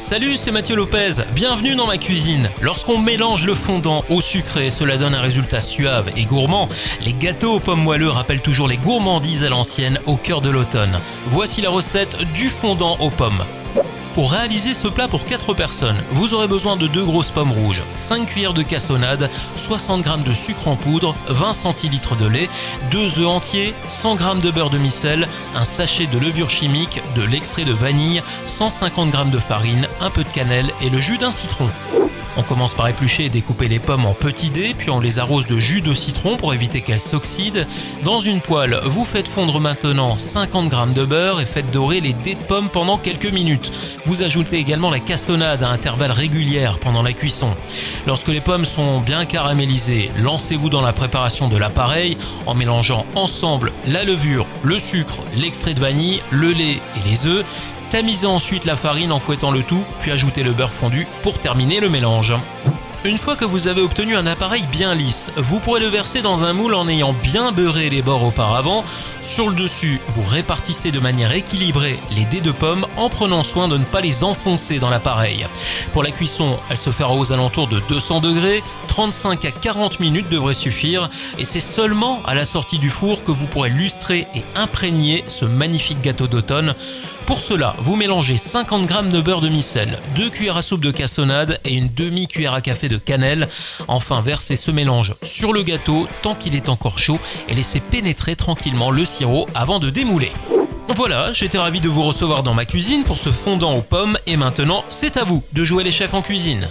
Salut, c'est Mathieu Lopez. Bienvenue dans ma cuisine. Lorsqu'on mélange le fondant au sucré, cela donne un résultat suave et gourmand. Les gâteaux aux pommes moelleux rappellent toujours les gourmandises à l'ancienne au cœur de l'automne. Voici la recette du fondant aux pommes. Pour réaliser ce plat pour 4 personnes, vous aurez besoin de 2 grosses pommes rouges, 5 cuillères de cassonade, 60 g de sucre en poudre, 20 centilitres de lait, 2 œufs entiers, 100 g de beurre demi-sel, un sachet de levure chimique, de l'extrait de vanille, 150 g de farine, un peu de cannelle et le jus d'un citron. On commence par éplucher et découper les pommes en petits dés, puis on les arrose de jus de citron pour éviter qu'elles s'oxydent. Dans une poêle, vous faites fondre maintenant 50 g de beurre et faites dorer les dés de pommes pendant quelques minutes. Vous ajoutez également la cassonade à intervalles réguliers pendant la cuisson. Lorsque les pommes sont bien caramélisées, lancez-vous dans la préparation de l'appareil en mélangeant ensemble la levure, le sucre, l'extrait de vanille, le lait et les œufs. Tamisez ensuite la farine en fouettant le tout, puis ajoutez le beurre fondu pour terminer le mélange. Une fois que vous avez obtenu un appareil bien lisse, vous pourrez le verser dans un moule en ayant bien beurré les bords auparavant. Sur le dessus, vous répartissez de manière équilibrée les dés de pommes en prenant soin de ne pas les enfoncer dans l'appareil. Pour la cuisson, elle se fera aux alentours de 200 degrés, 35 à 40 minutes devrait suffire et c'est seulement à la sortie du four que vous pourrez lustrer et imprégner ce magnifique gâteau d'automne. Pour cela, vous mélangez 50 g de beurre demi-sel, 2 cuillères à soupe de cassonade et une demi-cuillère à café de cannelle. Enfin, versez ce mélange sur le gâteau tant qu'il est encore chaud et laissez pénétrer tranquillement le sirop avant de démouler. Voilà, j'étais ravi de vous recevoir dans ma cuisine pour ce fondant aux pommes et maintenant, c'est à vous de jouer les chefs en cuisine.